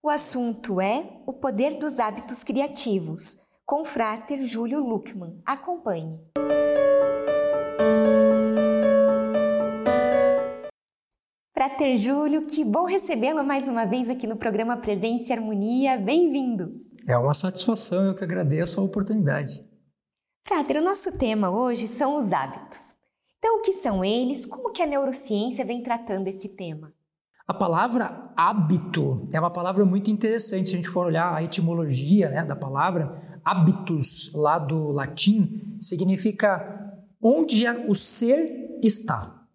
O assunto é o poder dos hábitos criativos, com o fráter Júlio Luckman. Acompanhe. Frater Júlio, que bom recebê-lo mais uma vez aqui no programa Presença e Harmonia. Bem-vindo! É uma satisfação, eu que agradeço a oportunidade. Frater, o nosso tema hoje são os hábitos. Então, o que são eles? Como que a neurociência vem tratando esse tema? A palavra hábito é uma palavra muito interessante. Se a gente for olhar a etimologia né, da palavra, hábitos, lá do latim, significa onde o ser está.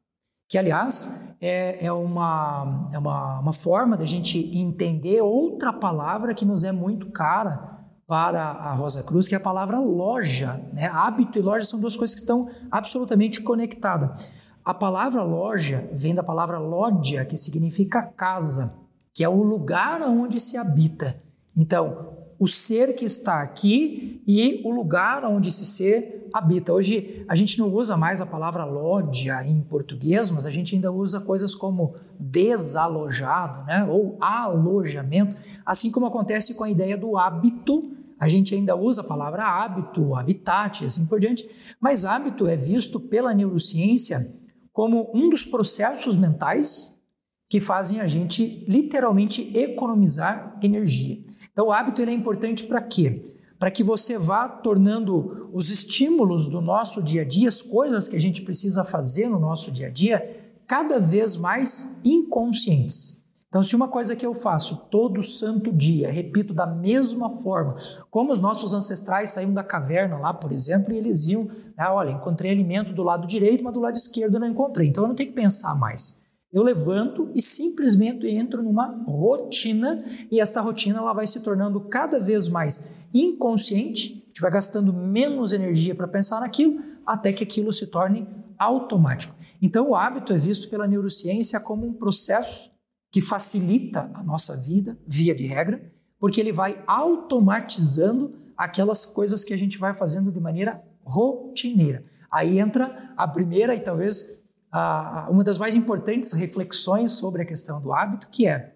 Que, aliás, é, é, uma, é uma, uma forma da gente entender outra palavra que nos é muito cara para a Rosa Cruz, que é a palavra loja. Né? Hábito e loja são duas coisas que estão absolutamente conectadas. A palavra loja vem da palavra lódia, que significa casa, que é o lugar onde se habita. Então, o ser que está aqui e o lugar onde esse ser habita. Hoje a gente não usa mais a palavra lódia em português, mas a gente ainda usa coisas como desalojado, né? ou alojamento, assim como acontece com a ideia do hábito. A gente ainda usa a palavra hábito, habitat, assim por diante, mas hábito é visto pela neurociência como um dos processos mentais que fazem a gente literalmente economizar energia. Então, o hábito é importante para quê? Para que você vá tornando os estímulos do nosso dia a dia, as coisas que a gente precisa fazer no nosso dia a dia, cada vez mais inconscientes. Então, se uma coisa que eu faço todo santo dia, repito da mesma forma, como os nossos ancestrais saíam da caverna lá, por exemplo, e eles iam, né, olha, encontrei alimento do lado direito, mas do lado esquerdo não encontrei. Então, eu não tenho que pensar mais. Eu levanto e simplesmente entro numa rotina e esta rotina ela vai se tornando cada vez mais inconsciente, a gente vai gastando menos energia para pensar naquilo, até que aquilo se torne automático. Então, o hábito é visto pela neurociência como um processo que facilita a nossa vida, via de regra, porque ele vai automatizando aquelas coisas que a gente vai fazendo de maneira rotineira. Aí entra a primeira e talvez a, uma das mais importantes reflexões sobre a questão do hábito, que é: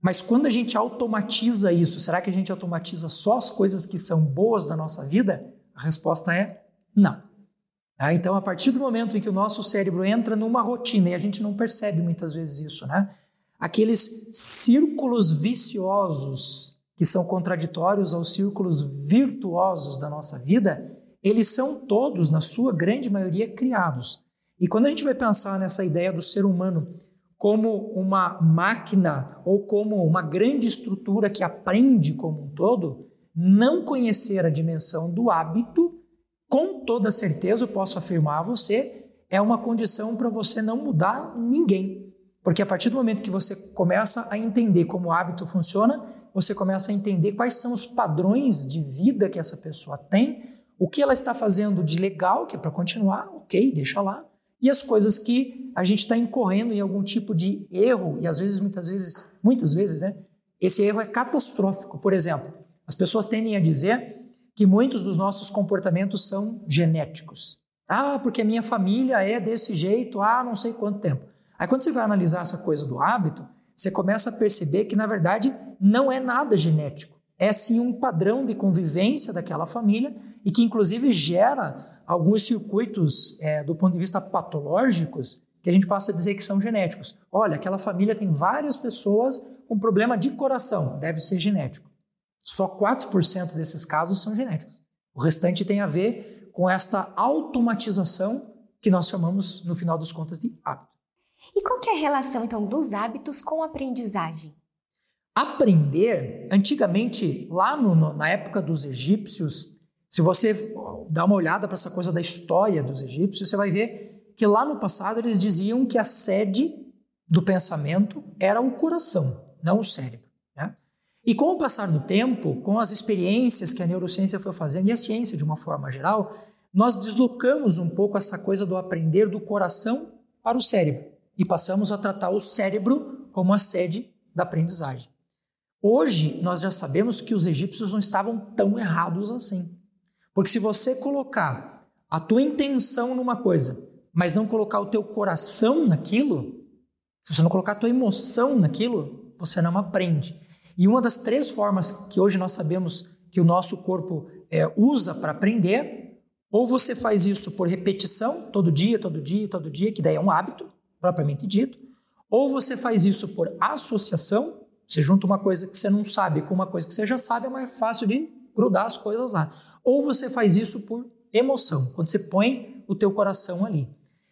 mas quando a gente automatiza isso, será que a gente automatiza só as coisas que são boas da nossa vida? A resposta é não. Ah, então, a partir do momento em que o nosso cérebro entra numa rotina, e a gente não percebe muitas vezes isso, né? Aqueles círculos viciosos que são contraditórios aos círculos virtuosos da nossa vida, eles são todos, na sua grande maioria, criados. E quando a gente vai pensar nessa ideia do ser humano como uma máquina ou como uma grande estrutura que aprende como um todo, não conhecer a dimensão do hábito, com toda certeza eu posso afirmar a você, é uma condição para você não mudar ninguém. Porque a partir do momento que você começa a entender como o hábito funciona, você começa a entender quais são os padrões de vida que essa pessoa tem, o que ela está fazendo de legal, que é para continuar, ok, deixa lá, e as coisas que a gente está incorrendo em algum tipo de erro, e às vezes, muitas vezes, muitas vezes, né? Esse erro é catastrófico. Por exemplo, as pessoas tendem a dizer que muitos dos nossos comportamentos são genéticos. Ah, porque a minha família é desse jeito há não sei quanto tempo. Aí quando você vai analisar essa coisa do hábito, você começa a perceber que na verdade não é nada genético. É sim um padrão de convivência daquela família e que inclusive gera alguns circuitos é, do ponto de vista patológicos que a gente passa a dizer que são genéticos. Olha, aquela família tem várias pessoas com problema de coração, deve ser genético. Só 4% desses casos são genéticos. O restante tem a ver com esta automatização que nós chamamos, no final das contas, de hábito. E qual que é a relação, então, dos hábitos com a aprendizagem? Aprender, antigamente, lá no, na época dos egípcios, se você dá uma olhada para essa coisa da história dos egípcios, você vai ver que lá no passado eles diziam que a sede do pensamento era o coração, não o cérebro. Né? E com o passar do tempo, com as experiências que a neurociência foi fazendo e a ciência de uma forma geral, nós deslocamos um pouco essa coisa do aprender do coração para o cérebro e passamos a tratar o cérebro como a sede da aprendizagem. Hoje, nós já sabemos que os egípcios não estavam tão errados assim. Porque se você colocar a tua intenção numa coisa, mas não colocar o teu coração naquilo, se você não colocar a tua emoção naquilo, você não aprende. E uma das três formas que hoje nós sabemos que o nosso corpo é, usa para aprender, ou você faz isso por repetição, todo dia, todo dia, todo dia, que daí é um hábito, propriamente dito, ou você faz isso por associação, você junta uma coisa que você não sabe com uma coisa que você já sabe, é mais fácil de grudar as coisas lá. Ou você faz isso por emoção, quando você põe o teu coração ali.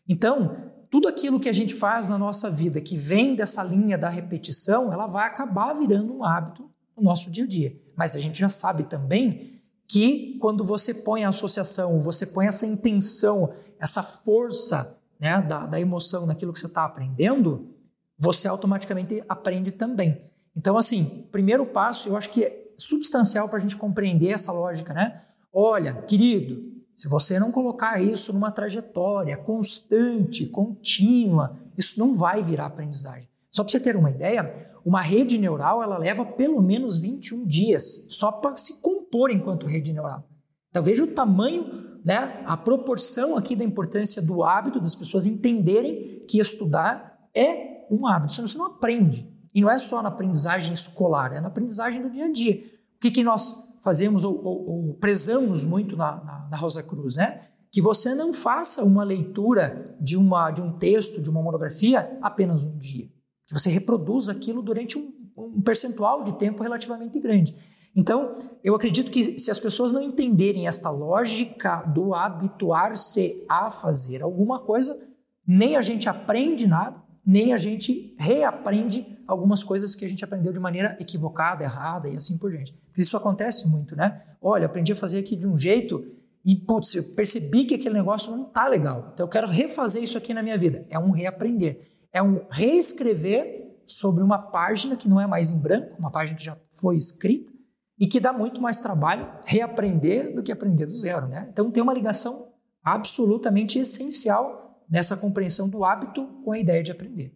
Então, tudo aquilo que a gente faz na nossa vida que vem dessa linha da repetição, ela vai acabar virando um hábito no nosso dia a dia. Mas a gente já sabe também que quando você põe a associação, você põe essa intenção, essa força né, da, da emoção naquilo que você está aprendendo, você automaticamente aprende também. Então, assim, primeiro passo, eu acho que é substancial para a gente compreender essa lógica, né? Olha, querido, se você não colocar isso numa trajetória constante, contínua, isso não vai virar aprendizagem. Só para você ter uma ideia, uma rede neural ela leva pelo menos 21 dias só para se compor enquanto rede neural. Então veja o tamanho, né, a proporção aqui da importância do hábito das pessoas entenderem que estudar é um hábito, senão você não aprende. E não é só na aprendizagem escolar, é na aprendizagem do dia a dia. O que, que nós fazemos ou, ou, ou prezamos muito na, na, na, Rosa Cruz, né? Que você não faça uma leitura de, uma, de um texto, de uma monografia, apenas um dia. Que você reproduza aquilo durante um, um percentual de tempo relativamente grande. Então, eu acredito que se as pessoas não entenderem esta lógica do habituar-se a fazer alguma coisa, nem a gente aprende nada, nem a gente reaprende algumas coisas que a gente aprendeu de maneira equivocada, errada e assim por diante. Isso acontece muito, né? Olha, aprendi a fazer aqui de um jeito e, putz, eu percebi que aquele negócio não tá legal. Então eu quero refazer isso aqui na minha vida. É um reaprender. É um reescrever sobre uma página que não é mais em branco, uma página que já foi escrita e que dá muito mais trabalho reaprender do que aprender do zero, né? Então tem uma ligação absolutamente essencial nessa compreensão do hábito com a ideia de aprender.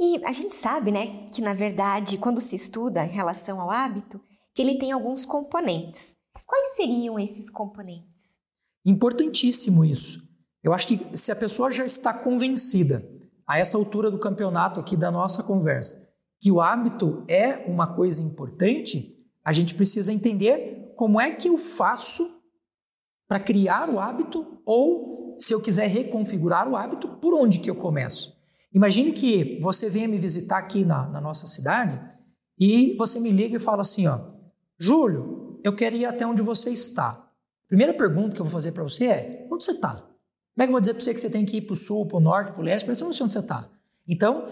E a gente sabe, né, que na verdade, quando se estuda em relação ao hábito, que ele tem alguns componentes. Quais seriam esses componentes? Importantíssimo isso. Eu acho que se a pessoa já está convencida, a essa altura do campeonato aqui da nossa conversa, que o hábito é uma coisa importante, a gente precisa entender como é que eu faço para criar o hábito ou, se eu quiser reconfigurar o hábito, por onde que eu começo? Imagine que você venha me visitar aqui na, na nossa cidade e você me liga e fala assim, ó, Júlio, eu quero ir até onde você está. Primeira pergunta que eu vou fazer para você é, onde você está? Como é que eu vou dizer para você que você tem que ir para o sul, para o norte, para o leste? Você não sei onde você está. Então,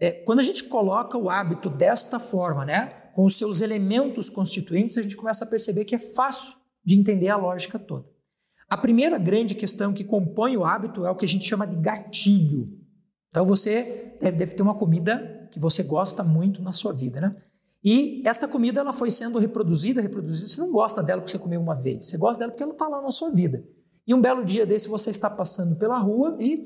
é, quando a gente coloca o hábito desta forma, né, com os seus elementos constituintes, a gente começa a perceber que é fácil de entender a lógica toda. A primeira grande questão que compõe o hábito é o que a gente chama de gatilho. Então você deve, deve ter uma comida que você gosta muito na sua vida, né? E essa comida ela foi sendo reproduzida, reproduzida. Você não gosta dela porque você comeu uma vez. Você gosta dela porque ela está lá na sua vida. E um belo dia desse você está passando pela rua e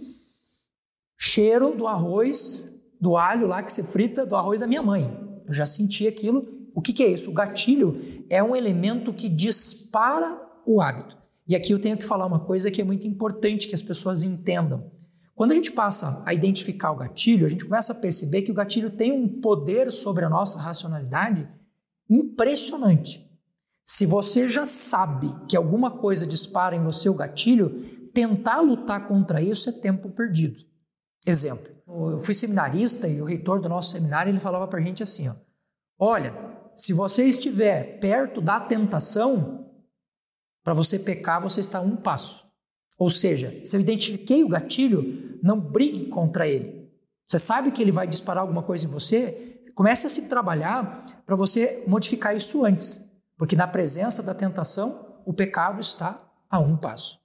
cheiro do arroz, do alho lá que você frita, do arroz da minha mãe. Eu já senti aquilo. O que, que é isso? O gatilho é um elemento que dispara o hábito. E aqui eu tenho que falar uma coisa que é muito importante que as pessoas entendam. Quando a gente passa a identificar o gatilho, a gente começa a perceber que o gatilho tem um poder sobre a nossa racionalidade impressionante. Se você já sabe que alguma coisa dispara em você o gatilho, tentar lutar contra isso é tempo perdido. Exemplo, eu fui seminarista e o reitor do nosso seminário ele falava para a gente assim: ó, olha, se você estiver perto da tentação, para você pecar, você está a um passo. Ou seja, se eu identifiquei o gatilho, não brigue contra ele. Você sabe que ele vai disparar alguma coisa em você, comece a se trabalhar para você modificar isso antes, porque na presença da tentação, o pecado está a um passo.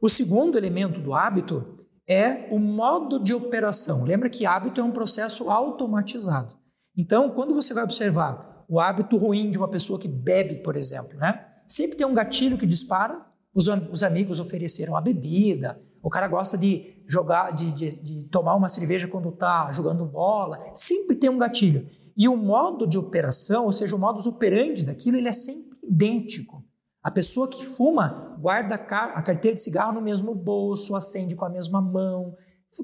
O segundo elemento do hábito é o modo de operação. Lembra que hábito é um processo automatizado. Então, quando você vai observar o hábito ruim de uma pessoa que bebe, por exemplo, né? Sempre tem um gatilho que dispara os, os amigos ofereceram a bebida, o cara gosta de jogar, de, de, de tomar uma cerveja quando está jogando bola. Sempre tem um gatilho. E o modo de operação, ou seja, o modus operandi daquilo, ele é sempre idêntico. A pessoa que fuma guarda a carteira de cigarro no mesmo bolso, acende com a mesma mão,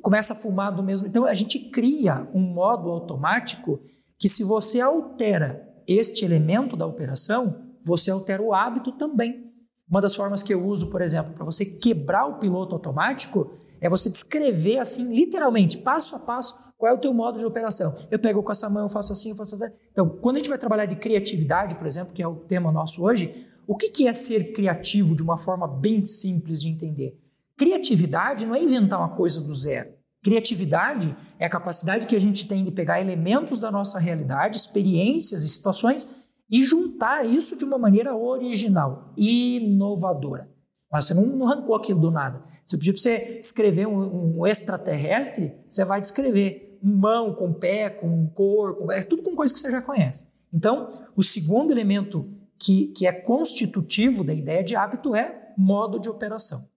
começa a fumar do mesmo. Então a gente cria um modo automático que se você altera este elemento da operação, você altera o hábito também. Uma das formas que eu uso, por exemplo, para você quebrar o piloto automático é você descrever assim, literalmente, passo a passo, qual é o teu modo de operação. Eu pego com essa mão, eu faço assim, eu faço assim. Então, quando a gente vai trabalhar de criatividade, por exemplo, que é o tema nosso hoje, o que é ser criativo de uma forma bem simples de entender? Criatividade não é inventar uma coisa do zero. Criatividade é a capacidade que a gente tem de pegar elementos da nossa realidade, experiências e situações e juntar isso de uma maneira original, inovadora. Mas você não, não arrancou aquilo do nada. Se eu pedir para você escrever um, um, extraterrestre, você vai descrever um mão com pé, com cor, com, é tudo com coisa que você já conhece. Então, o segundo elemento que, que é constitutivo da ideia de hábito é modo de operação.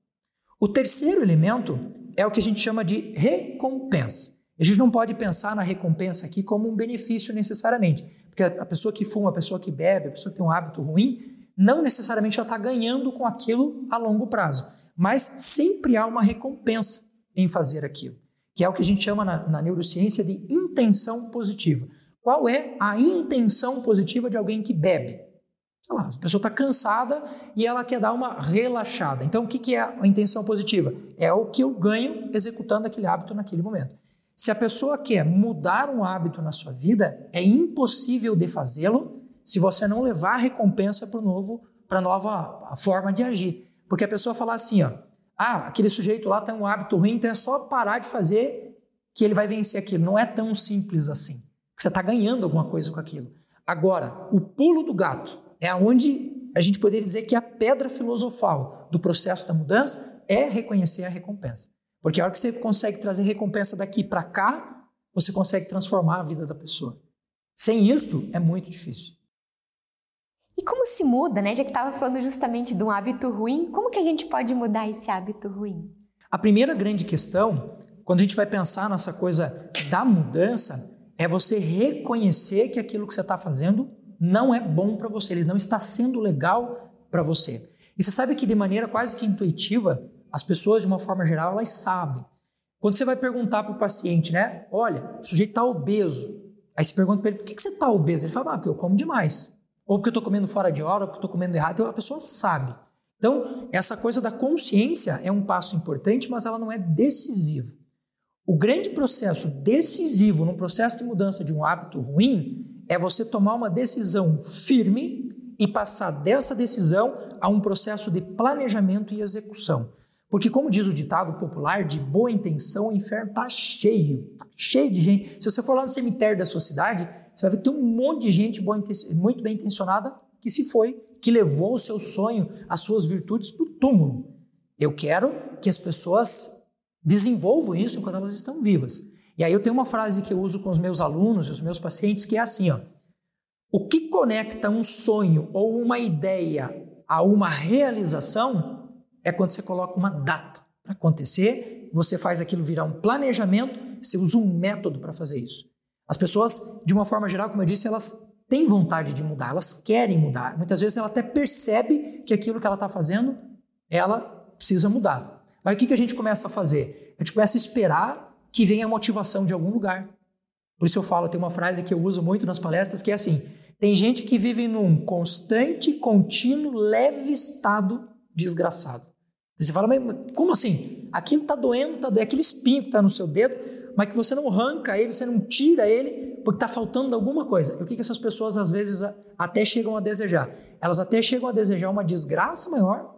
O terceiro elemento é o que a gente chama de recompensa. A gente não pode pensar na recompensa aqui como um benefício necessariamente, porque a pessoa que fuma, a pessoa que bebe, a pessoa que tem um hábito ruim, não necessariamente ela está ganhando com aquilo a longo prazo, mas sempre há uma recompensa em fazer aquilo, que é o que a gente chama na, na neurociência de intenção positiva. Qual é a intenção positiva de alguém que bebe? Sei lá, a pessoa está cansada e ela quer dar uma relaxada. Então, o que, que é a intenção positiva? É o que eu ganho executando aquele hábito naquele momento. Se a pessoa quer mudar um hábito na sua vida, é impossível de fazê-lo se você não levar a recompensa para novo, para nova forma de agir. Porque a pessoa falar assim, ó, ah, aquele sujeito lá tem um hábito ruim, então é só parar de fazer que ele vai vencer aquilo. Não é tão simples assim. Você está ganhando alguma coisa com aquilo. Agora, o pulo do gato é onde a gente poderia dizer que a pedra filosofal do processo da mudança é reconhecer a recompensa. Porque a hora que você consegue trazer recompensa daqui para cá, você consegue transformar a vida da pessoa. Sem isto, é muito difícil. E como se muda, né? Já que estava falando justamente de um hábito ruim, como que a gente pode mudar esse hábito ruim? A primeira grande questão, quando a gente vai pensar nessa coisa da mudança, é você reconhecer que aquilo que você está fazendo não é bom para você, ele não está sendo legal para você. E você sabe que de maneira quase que intuitiva, as pessoas, de uma forma geral, elas sabem. Quando você vai perguntar para o paciente, né? Olha, o sujeito está obeso. Aí você pergunta para ele, por que, que você está obeso? Ele fala, ah, porque eu como demais. Ou porque eu estou comendo fora de hora, ou porque eu estou comendo errado. Então a pessoa sabe. Então, essa coisa da consciência é um passo importante, mas ela não é decisiva. O grande processo decisivo no processo de mudança de um hábito ruim é você tomar uma decisão firme e passar dessa decisão a um processo de planejamento e execução. Porque, como diz o ditado popular, de boa intenção o inferno está cheio, tá cheio de gente. Se você for lá no cemitério da sua cidade, você vai ver que tem um monte de gente muito bem intencionada que se foi, que levou o seu sonho, as suas virtudes para o túmulo. Eu quero que as pessoas desenvolvam isso enquanto elas estão vivas. E aí eu tenho uma frase que eu uso com os meus alunos e os meus pacientes que é assim, ó. O que conecta um sonho ou uma ideia a uma realização é quando você coloca uma data para acontecer, você faz aquilo virar um planejamento, você usa um método para fazer isso. As pessoas, de uma forma geral, como eu disse, elas têm vontade de mudar, elas querem mudar. Muitas vezes ela até percebe que aquilo que ela está fazendo, ela precisa mudar. Mas o que, que a gente começa a fazer? A gente começa a esperar que venha a motivação de algum lugar. Por isso eu falo, tem uma frase que eu uso muito nas palestras que é assim: tem gente que vive num constante, contínuo, leve estado desgraçado. Você fala, mas como assim? Aquilo está doendo, tá doendo, é aquele espinho que está no seu dedo, mas que você não arranca ele, você não tira ele, porque está faltando alguma coisa. E o que, que essas pessoas às vezes até chegam a desejar? Elas até chegam a desejar uma desgraça maior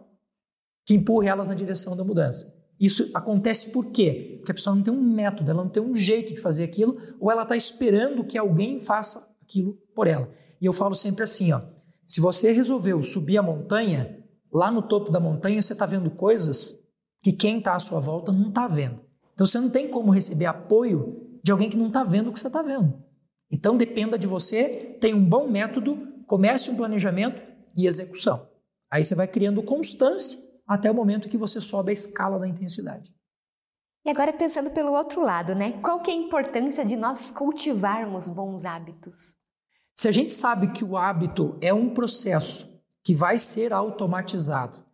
que empurre elas na direção da mudança. Isso acontece por quê? Porque a pessoa não tem um método, ela não tem um jeito de fazer aquilo, ou ela está esperando que alguém faça aquilo por ela. E eu falo sempre assim, ó, se você resolveu subir a montanha, lá no topo da montanha você está vendo coisas que quem está à sua volta não está vendo. Então você não tem como receber apoio de alguém que não está vendo o que você está vendo. Então dependa de você, tenha um bom método, comece um planejamento e execução. Aí você vai criando constância até o momento que você sobe a escala da intensidade. E agora pensando pelo outro lado, né? Qual que é a importância de nós cultivarmos bons hábitos? Se a gente sabe que o hábito é um processo que vai ser automatizado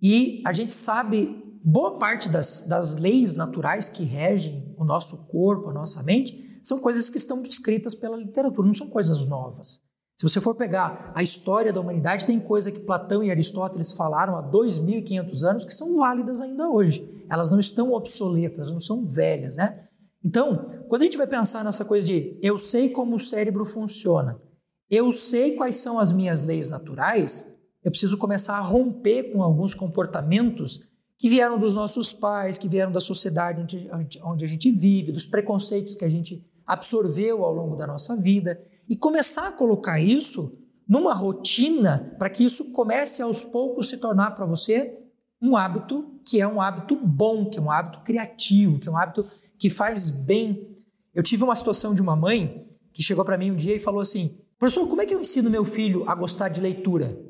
e a gente sabe boa parte das, das leis naturais que regem o nosso corpo, a nossa mente, são coisas que estão descritas pela literatura, não são coisas novas. Se você for pegar a história da humanidade, tem coisa que Platão e Aristóteles falaram há 2.500 anos que são válidas ainda hoje. Elas não estão obsoletas, não são velhas, né? Então, quando a gente vai pensar nessa coisa de eu sei como o cérebro funciona, eu sei quais são as minhas leis naturais, eu preciso começar a romper com alguns comportamentos que vieram dos nossos pais, que vieram da sociedade onde, onde a gente vive, dos preconceitos que a gente absorveu ao longo da nossa vida, e começar a colocar isso numa rotina para que isso comece aos poucos se tornar para você um hábito que é um hábito bom, que é um hábito criativo, que é um hábito que faz bem. Eu tive uma situação de uma mãe que chegou para mim um dia e falou assim: professor, como é que eu ensino meu filho a gostar de leitura?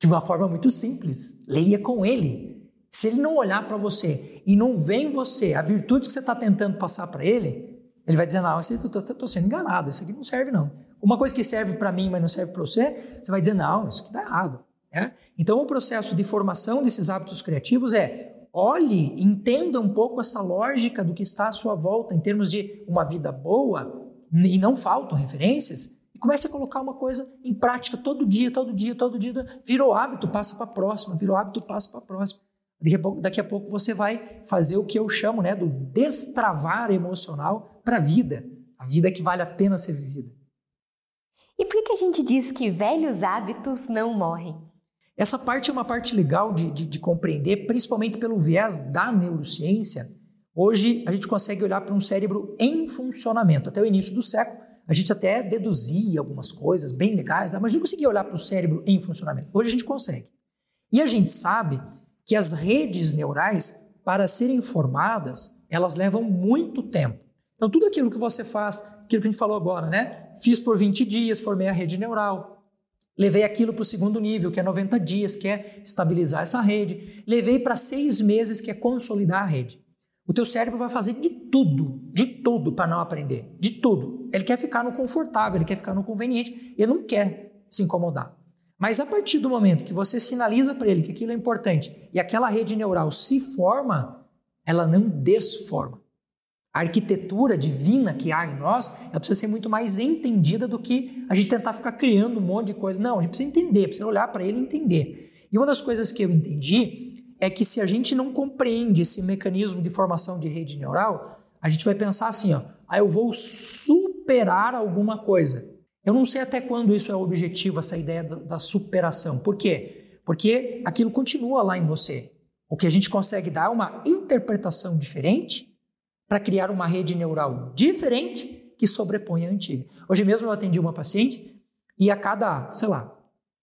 De uma forma muito simples. Leia com ele. Se ele não olhar para você e não vê em você a virtude que você está tentando passar para ele, ele vai dizer: Não, estou sendo enganado, isso aqui não serve, não. Uma coisa que serve para mim, mas não serve para você, você vai dizer: Não, isso aqui está errado. É? Então, o processo de formação desses hábitos criativos é olhe, entenda um pouco essa lógica do que está à sua volta em termos de uma vida boa, e não faltam referências, e comece a colocar uma coisa em prática todo dia, todo dia, todo dia. Virou hábito, passa para a próxima, virou hábito, passa para a próxima. Daqui a, pouco, daqui a pouco você vai fazer o que eu chamo né, do destravar emocional para a vida, a vida que vale a pena ser vivida. E por que a gente diz que velhos hábitos não morrem? Essa parte é uma parte legal de, de, de compreender, principalmente pelo viés da neurociência. Hoje a gente consegue olhar para um cérebro em funcionamento. Até o início do século, a gente até deduzia algumas coisas bem legais, mas não conseguia olhar para o cérebro em funcionamento. Hoje a gente consegue. E a gente sabe que as redes neurais, para serem formadas, elas levam muito tempo. Então, tudo aquilo que você faz, aquilo que a gente falou agora, né? Fiz por 20 dias, formei a rede neural, Levei aquilo para o segundo nível, que é 90 dias, que é estabilizar essa rede. Levei para seis meses, que é consolidar a rede. O teu cérebro vai fazer de tudo, de tudo para não aprender, de tudo. Ele quer ficar no confortável, ele quer ficar no conveniente, ele não quer se incomodar. Mas a partir do momento que você sinaliza para ele que aquilo é importante e aquela rede neural se forma, ela não desforma. A arquitetura divina que há em nós, ela precisa ser muito mais entendida do que a gente tentar ficar criando um monte de coisa. Não, a gente precisa entender, precisa olhar para ele e entender. E uma das coisas que eu entendi é que se a gente não compreende esse mecanismo de formação de rede neural, a gente vai pensar assim, ó, ah, eu vou superar alguma coisa. Eu não sei até quando isso é objetivo, essa ideia da superação. Por quê? Porque aquilo continua lá em você. O que a gente consegue dar é uma interpretação diferente para criar uma rede neural diferente que sobrepõe a antiga. Hoje mesmo eu atendi uma paciente e a cada, sei lá,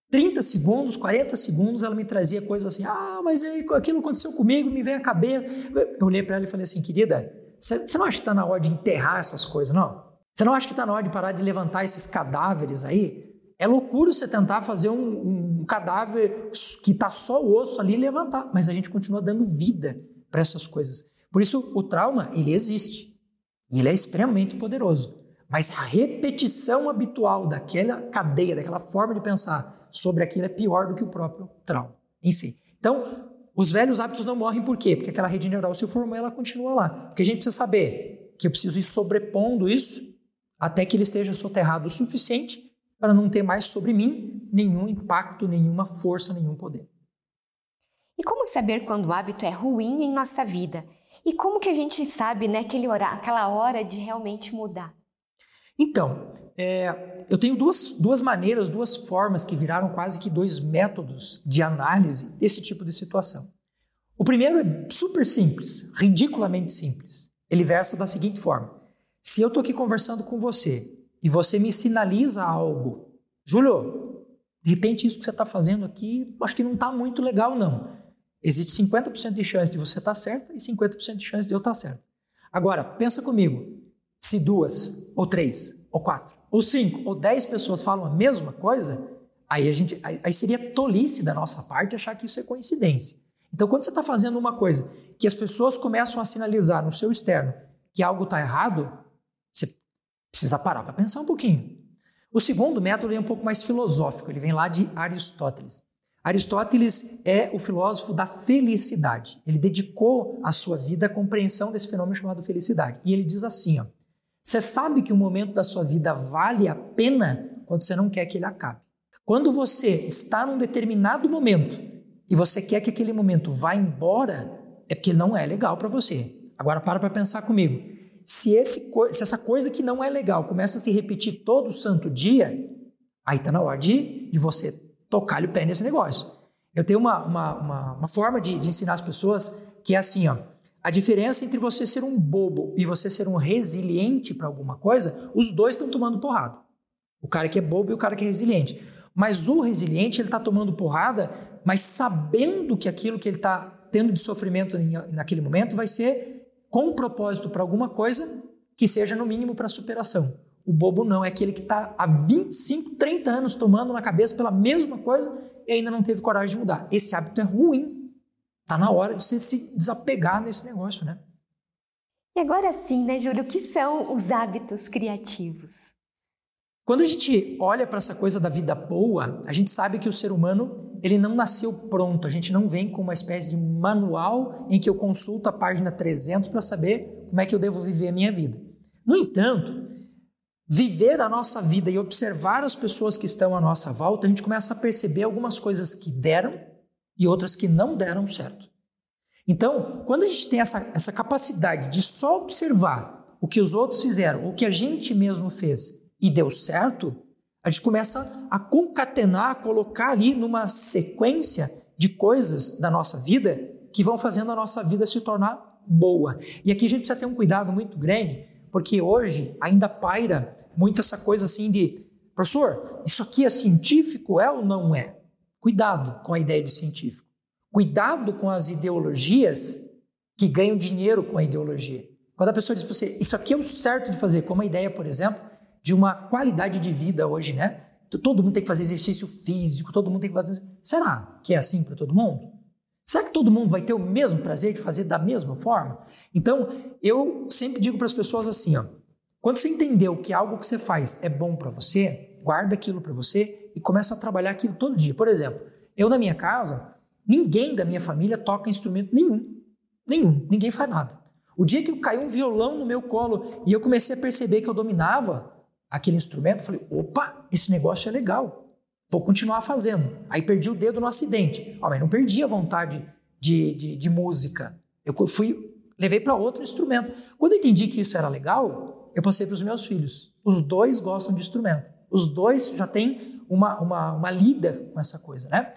30 segundos, 40 segundos, ela me trazia coisas assim: ah, mas aquilo aconteceu comigo, me vem a cabeça. Eu olhei para ela e falei assim: querida, você não acha que está na hora de enterrar essas coisas, não? Você não acha que está na hora de parar de levantar esses cadáveres aí? É loucura você tentar fazer um, um cadáver que está só o osso ali e levantar, mas a gente continua dando vida para essas coisas. Por isso, o trauma, ele existe. E ele é extremamente poderoso. Mas a repetição habitual daquela cadeia, daquela forma de pensar sobre aquilo é pior do que o próprio trauma em si. Então, os velhos hábitos não morrem por quê? Porque aquela rede neural se formou e ela continua lá. Porque a gente precisa saber que eu preciso ir sobrepondo isso até que ele esteja soterrado o suficiente para não ter mais sobre mim nenhum impacto, nenhuma força, nenhum poder. E como saber quando o hábito é ruim em nossa vida? E como que a gente sabe, né, aquele aquela hora de realmente mudar? Então, é, eu tenho duas, duas maneiras, duas formas que viraram quase que dois métodos de análise desse tipo de situação. O primeiro é super simples, ridiculamente simples. Ele versa da seguinte forma: se eu estou aqui conversando com você e você me sinaliza algo, Júlio, de repente isso que você está fazendo aqui, acho que não está muito legal, não. Existe 50% de chance de você estar tá certa e 50% de chance de eu estar tá certo. Agora, pensa comigo. Se duas, ou três, ou quatro, ou cinco, ou dez pessoas falam a mesma coisa, aí, a gente, aí seria tolice da nossa parte achar que isso é coincidência. Então, quando você está fazendo uma coisa que as pessoas começam a sinalizar no seu externo que algo está errado, você precisa parar para pensar um pouquinho. O segundo método é um pouco mais filosófico, ele vem lá de Aristóteles. Aristóteles é o filósofo da felicidade. Ele dedicou a sua vida à compreensão desse fenômeno chamado felicidade. E ele diz assim: ó, Você sabe que o momento da sua vida vale a pena quando você não quer que ele acabe. Quando você está num determinado momento e você quer que aquele momento vá embora, é porque não é legal para você. Agora para para pensar comigo. Se, esse, se essa coisa que não é legal começa a se repetir todo santo dia, aí está na hora de, de você tocar o pé nesse negócio. Eu tenho uma, uma, uma, uma forma de, de ensinar as pessoas que é assim, ó. A diferença entre você ser um bobo e você ser um resiliente para alguma coisa, os dois estão tomando porrada. O cara que é bobo e o cara que é resiliente. Mas o resiliente, ele está tomando porrada, mas sabendo que aquilo que ele está tendo de sofrimento naquele momento vai ser com propósito para alguma coisa que seja no mínimo para superação. O bobo não, é aquele que está há 25, 30 anos tomando na cabeça pela mesma coisa e ainda não teve coragem de mudar. Esse hábito é ruim. Está na hora de você se desapegar nesse negócio, né? E agora sim, né, Júlio, o que são os hábitos criativos? Quando a gente olha para essa coisa da vida boa, a gente sabe que o ser humano ele não nasceu pronto. A gente não vem com uma espécie de manual em que eu consulto a página 300 para saber como é que eu devo viver a minha vida. No entanto, viver a nossa vida e observar as pessoas que estão à nossa volta, a gente começa a perceber algumas coisas que deram e outras que não deram certo. Então, quando a gente tem essa, essa capacidade de só observar o que os outros fizeram, o que a gente mesmo fez, e deu certo, a gente começa a concatenar, a colocar ali numa sequência de coisas da nossa vida que vão fazendo a nossa vida se tornar boa. E aqui a gente precisa ter um cuidado muito grande, porque hoje ainda paira muito essa coisa assim de, professor, isso aqui é científico, é ou não é? Cuidado com a ideia de científico. Cuidado com as ideologias que ganham dinheiro com a ideologia. Quando a pessoa diz para você, isso aqui é o certo de fazer, como a ideia, por exemplo, de uma qualidade de vida hoje, né? Todo mundo tem que fazer exercício físico, todo mundo tem que fazer. Será que é assim para todo mundo? Será que todo mundo vai ter o mesmo prazer de fazer da mesma forma? Então, eu sempre digo para as pessoas assim, ó, quando você entendeu que algo que você faz é bom para você, guarda aquilo para você e começa a trabalhar aquilo todo dia. Por exemplo, eu na minha casa, ninguém da minha família toca instrumento nenhum. Nenhum, ninguém faz nada. O dia que caiu um violão no meu colo e eu comecei a perceber que eu dominava, aquele instrumento, falei, opa, esse negócio é legal, vou continuar fazendo. Aí perdi o dedo no acidente, oh, mas não perdi a vontade de, de, de música. Eu fui, levei para outro instrumento. Quando eu entendi que isso era legal, eu passei para os meus filhos. Os dois gostam de instrumento. Os dois já têm uma, uma, uma lida com essa coisa, né?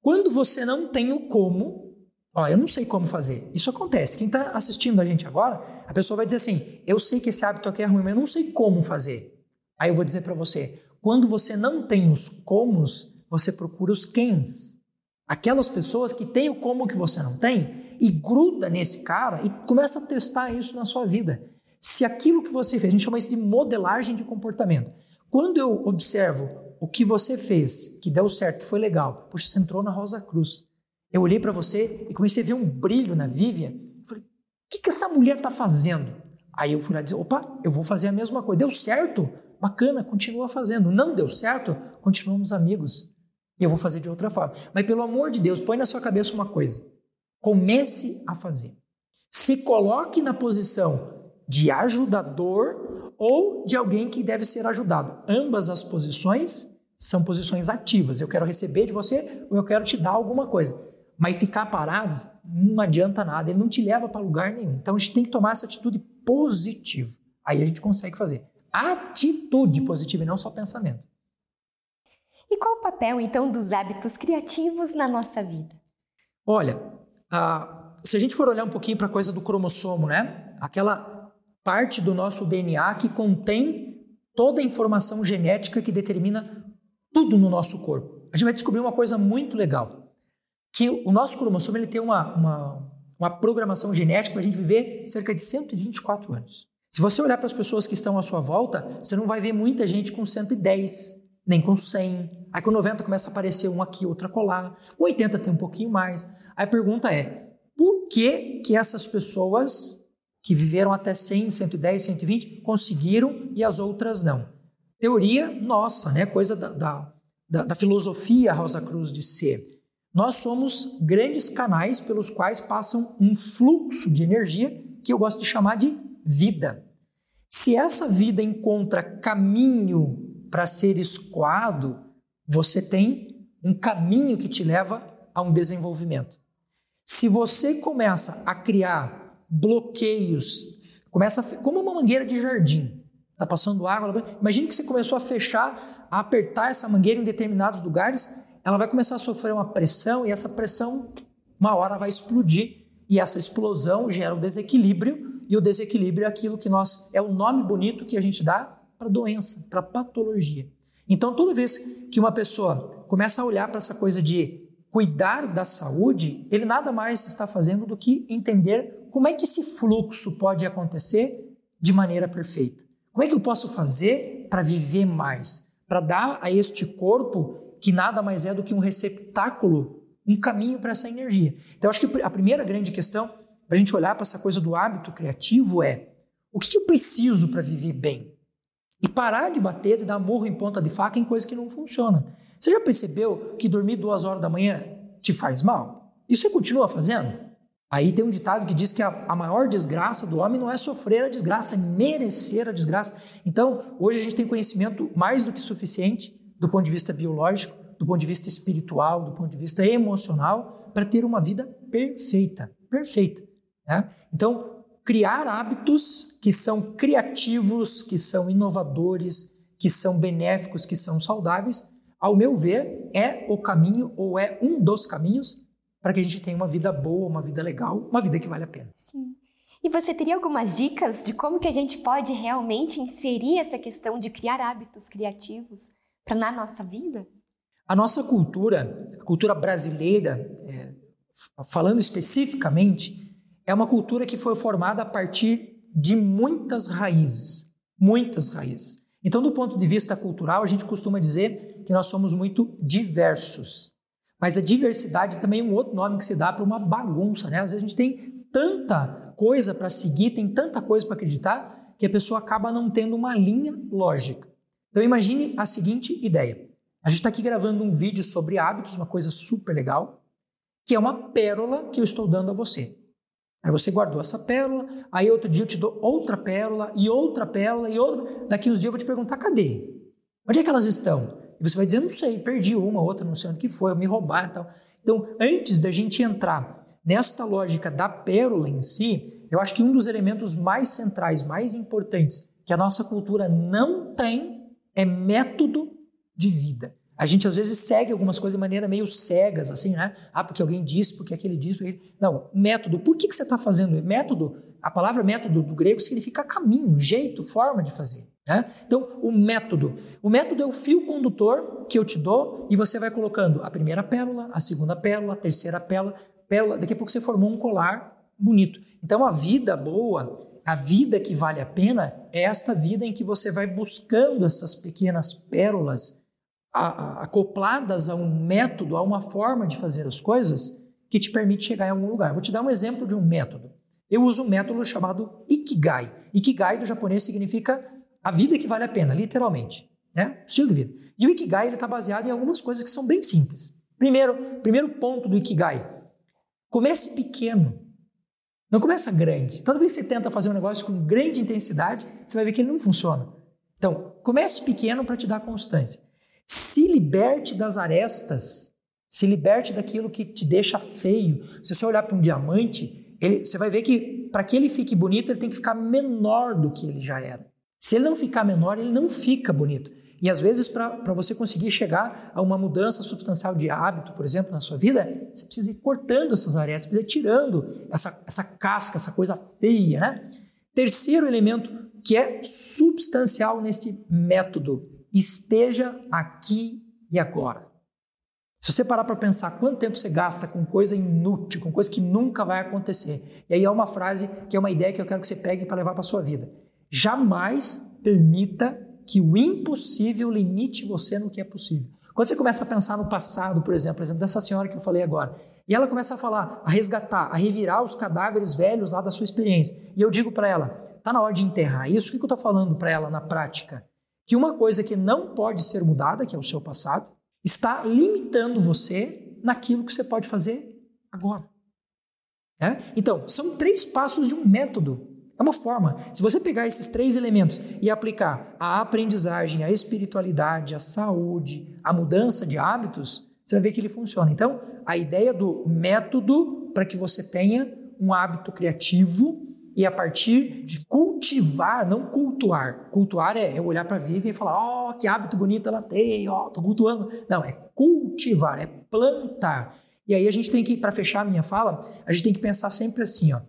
Quando você não tem o como, ó, eu não sei como fazer. Isso acontece. Quem está assistindo a gente agora, a pessoa vai dizer assim: eu sei que esse hábito aqui é ruim, mas eu não sei como fazer. Aí eu vou dizer para você: quando você não tem os comos, você procura os quens. Aquelas pessoas que têm o como que você não tem e gruda nesse cara e começa a testar isso na sua vida. Se aquilo que você fez, a gente chama isso de modelagem de comportamento. Quando eu observo o que você fez, que deu certo, que foi legal, puxa, você entrou na Rosa Cruz. Eu olhei para você e comecei a ver um brilho na Vivian. Falei, o que, que essa mulher está fazendo? Aí eu fui lá dizer, opa, eu vou fazer a mesma coisa. Deu certo? Bacana, continua fazendo. Não deu certo? Continuamos amigos. E eu vou fazer de outra forma. Mas pelo amor de Deus, põe na sua cabeça uma coisa. Comece a fazer. Se coloque na posição de ajudador ou de alguém que deve ser ajudado. Ambas as posições são posições ativas. Eu quero receber de você ou eu quero te dar alguma coisa. Mas ficar parado não adianta nada, ele não te leva para lugar nenhum. Então a gente tem que tomar essa atitude positiva. Aí a gente consegue fazer atitude positiva e não só pensamento. E qual o papel, então, dos hábitos criativos na nossa vida? Olha, se a gente for olhar um pouquinho para a coisa do cromossomo, né? Aquela parte do nosso DNA que contém toda a informação genética que determina tudo no nosso corpo. A gente vai descobrir uma coisa muito legal, que o nosso cromossomo ele tem uma, uma, uma programação genética para a gente viver cerca de 124 anos. Se você olhar para as pessoas que estão à sua volta, você não vai ver muita gente com 110, nem com 100. Aí com 90 começa a aparecer um aqui, outro colar. Com 80 tem um pouquinho mais. Aí a pergunta é, por que que essas pessoas que viveram até 100, 110, 120 conseguiram e as outras não? Teoria nossa, né? coisa da, da, da, da filosofia Rosa Cruz de ser. Nós somos grandes canais pelos quais passam um fluxo de energia que eu gosto de chamar de vida. Se essa vida encontra caminho para ser escoado, você tem um caminho que te leva a um desenvolvimento. Se você começa a criar bloqueios, começa a, como uma mangueira de jardim, está passando água, imagine que você começou a fechar, a apertar essa mangueira em determinados lugares, ela vai começar a sofrer uma pressão e essa pressão, uma hora, vai explodir e essa explosão gera um desequilíbrio e o desequilíbrio é aquilo que nós é o nome bonito que a gente dá para doença, para patologia. Então, toda vez que uma pessoa começa a olhar para essa coisa de cuidar da saúde, ele nada mais está fazendo do que entender como é que esse fluxo pode acontecer de maneira perfeita. Como é que eu posso fazer para viver mais? Para dar a este corpo, que nada mais é do que um receptáculo, um caminho para essa energia. Então, acho que a primeira grande questão para a gente olhar para essa coisa do hábito criativo é o que, que eu preciso para viver bem? E parar de bater, e dar morro em ponta de faca em coisa que não funciona. Você já percebeu que dormir duas horas da manhã te faz mal? E você continua fazendo? Aí tem um ditado que diz que a, a, maior desgraça do homem não é sofrer a desgraça, é merecer a desgraça. Então, hoje a gente tem conhecimento mais do que suficiente do ponto de vista biológico, do ponto de vista espiritual, do ponto de vista emocional, para ter uma vida perfeita. Perfeita. Né? Então, criar hábitos que são criativos, que são inovadores, que são benéficos, que são saudáveis, ao meu ver, é o caminho ou é um dos caminhos para que a gente tenha uma vida boa, uma vida legal, uma vida que vale a pena. Sim. E você teria algumas dicas de como que a gente pode realmente inserir essa questão de criar hábitos criativos para na nossa vida? A nossa cultura, a cultura brasileira, é, falando especificamente, é uma cultura que foi formada a partir de muitas raízes, muitas raízes. Então, do ponto de vista cultural, a gente costuma dizer que nós somos muito diversos. Mas a diversidade também é um outro nome que se dá para uma bagunça, né? Às vezes a gente tem tanta coisa para seguir, tem tanta coisa para acreditar, que a pessoa acaba não tendo uma linha lógica. Então imagine a seguinte ideia. A gente está aqui gravando um vídeo sobre hábitos, uma coisa super legal, que é uma pérola que eu estou dando a você. Aí você guardou essa pérola, aí outro dia eu te dou outra pérola e outra pérola e outra. Daqui uns dias eu vou te perguntar, cadê? Onde é que elas estão? E você vai dizer, não sei, perdi uma, outra, não sei onde que foi, me roubaram e tal. Então, antes da gente entrar nesta lógica da pérola em si, eu acho que um dos elementos mais centrais, mais importantes, que a nossa cultura não tem é método de vida. A gente às vezes segue algumas coisas de maneira meio cegas, assim, né? Ah, porque alguém disse, porque aquele disse. Porque... Não, método. Por que, que você está fazendo? Método, a palavra método do grego significa caminho, jeito, forma de fazer. Né? Então, o método. O método é o fio condutor que eu te dou e você vai colocando a primeira pérola, a segunda pérola, a terceira pérola, pérola. Daqui a pouco você formou um colar bonito. Então, a vida boa, a vida que vale a pena, é esta vida em que você vai buscando essas pequenas pérolas acopladas a um método, a uma forma de fazer as coisas que te permite chegar em algum lugar. Vou te dar um exemplo de um método. Eu uso um método chamado Ikigai. Ikigai do japonês significa a vida que vale a pena, literalmente, né? Estilo de vida. E o Ikigai ele está baseado em algumas coisas que são bem simples. Primeiro, primeiro ponto do Ikigai: comece pequeno. Não começa grande. Toda vez que você tenta fazer um negócio com grande intensidade, você vai ver que ele não funciona. Então, comece pequeno para te dar constância. Se liberte das arestas, se liberte daquilo que te deixa feio. Se você olhar para um diamante, ele, você vai ver que para que ele fique bonito, ele tem que ficar menor do que ele já era. Se ele não ficar menor, ele não fica bonito. E às vezes, para você conseguir chegar a uma mudança substancial de hábito, por exemplo, na sua vida, você precisa ir cortando essas arestas, precisa ir tirando essa, essa casca, essa coisa feia. Né? Terceiro elemento que é substancial neste método esteja aqui e agora. Se você parar para pensar quanto tempo você gasta com coisa inútil, com coisa que nunca vai acontecer. E aí é uma frase que é uma ideia que eu quero que você pegue para levar para sua vida. Jamais permita que o impossível limite você no que é possível. Quando você começa a pensar no passado, por exemplo, por exemplo, dessa senhora que eu falei agora, e ela começa a falar, a resgatar, a revirar os cadáveres velhos lá da sua experiência, e eu digo para ela, tá na hora de enterrar isso, o que eu estou falando para ela na prática? Que uma coisa que não pode ser mudada, que é o seu passado, está limitando você naquilo que você pode fazer agora. É? Então, são três passos de um método. É uma forma. Se você pegar esses três elementos e aplicar a aprendizagem, a espiritualidade, a saúde, a mudança de hábitos, você vai ver que ele funciona. Então, a ideia do método para que você tenha um hábito criativo e a partir de cultivar, não cultuar. Cultuar é, olhar para a Vivian e falar: ó, oh, que hábito bonito ela tem, ó, oh, tô cultuando. Não, é cultivar, é plantar. E aí a gente tem que, para fechar a minha fala, a gente tem que pensar sempre assim, ó.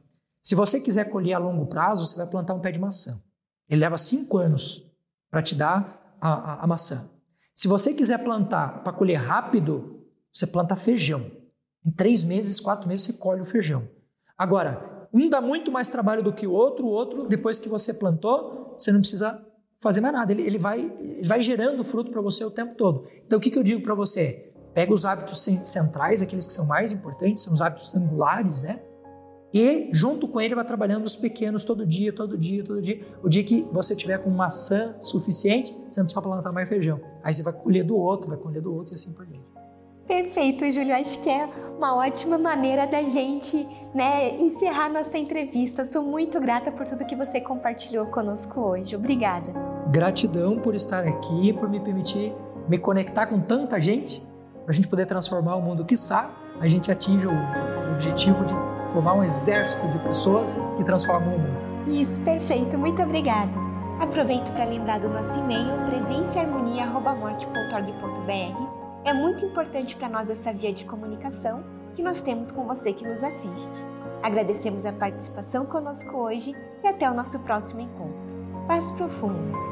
Se você quiser colher a longo prazo, você vai plantar um pé de maçã. Ele leva cinco anos para te dar a, a, a maçã. Se você quiser plantar para colher rápido, você planta feijão. Em três meses, quatro meses, você colhe o feijão. Agora, um dá muito mais trabalho do que o outro, o outro, depois que você plantou, você não precisa fazer mais nada. Ele, ele, vai, ele vai gerando fruto para você o tempo todo. Então, o que, que eu digo para você? Pega os hábitos centrais, aqueles que são mais importantes, são os hábitos angulares, né? E junto com ele vai trabalhando os pequenos todo dia, todo dia, todo dia. O dia que você tiver com maçã suficiente, você não precisa plantar mais feijão. Aí você vai colher do outro, vai colher do outro e assim por diante. Perfeito, Júlio. Acho que é uma ótima maneira da gente né, encerrar nossa entrevista. Sou muito grata por tudo que você compartilhou conosco hoje. Obrigada. Gratidão por estar aqui, por me permitir me conectar com tanta gente, para a gente poder transformar o mundo. Quiçá a gente atinja o objetivo de formar um exército de pessoas que transformam o mundo. Isso, perfeito. Muito obrigada. Aproveito para lembrar do nosso e-mail presenciaharmonia.morte.org.br. É muito importante para nós essa via de comunicação que nós temos com você que nos assiste. Agradecemos a participação conosco hoje e até o nosso próximo encontro. Paz profunda.